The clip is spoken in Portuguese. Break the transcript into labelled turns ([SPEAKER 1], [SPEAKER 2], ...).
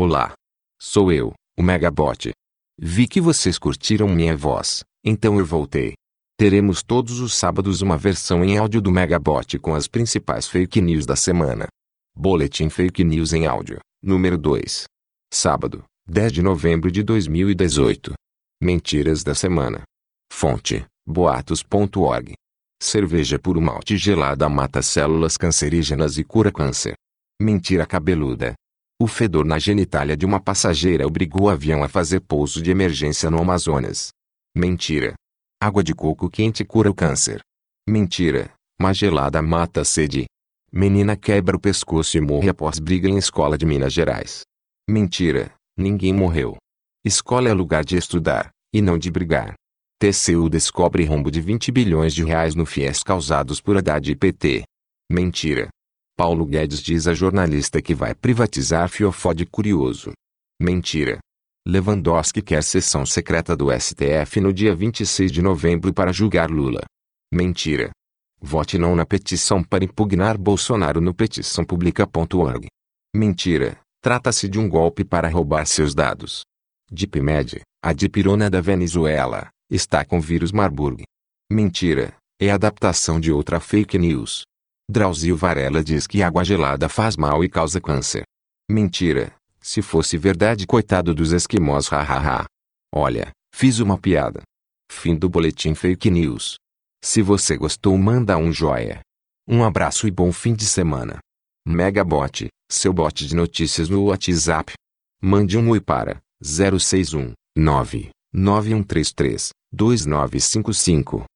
[SPEAKER 1] Olá. Sou eu, o Megabot. Vi que vocês curtiram minha voz, então eu voltei. Teremos todos os sábados uma versão em áudio do Megabot com as principais fake news da semana. Boletim Fake News em áudio, número 2. Sábado, 10 de novembro de 2018. Mentiras da semana. Fonte: boatos.org. Cerveja puro malte gelada mata células cancerígenas e cura câncer. Mentira cabeluda. O fedor na genitália de uma passageira obrigou o avião a fazer pouso de emergência no Amazonas. Mentira. Água de coco quente cura o câncer. Mentira. Uma gelada mata a sede. Menina quebra o pescoço e morre após briga em escola de Minas Gerais. Mentira. Ninguém morreu. Escola é lugar de estudar, e não de brigar. TCU descobre rombo de 20 bilhões de reais no FIES causados por Haddad e PT. Mentira. Paulo Guedes diz a jornalista que vai privatizar Fiofó de curioso. Mentira. Lewandowski quer sessão secreta do STF no dia 26 de novembro para julgar Lula. Mentira. Vote não na petição para impugnar Bolsonaro no petiçãopublica.org. Mentira. Trata-se de um golpe para roubar seus dados. DeepMed, a dipirona da Venezuela, está com vírus Marburg. Mentira. É adaptação de outra fake news. Drauzio Varela diz que água gelada faz mal e causa câncer. Mentira. Se fosse verdade coitado dos esquimós hahaha. Olha, fiz uma piada. Fim do boletim Fake News. Se você gostou manda um joia. Um abraço e bom fim de semana. Megabot, seu bot de notícias no WhatsApp. Mande um oi para 061 99133 2955.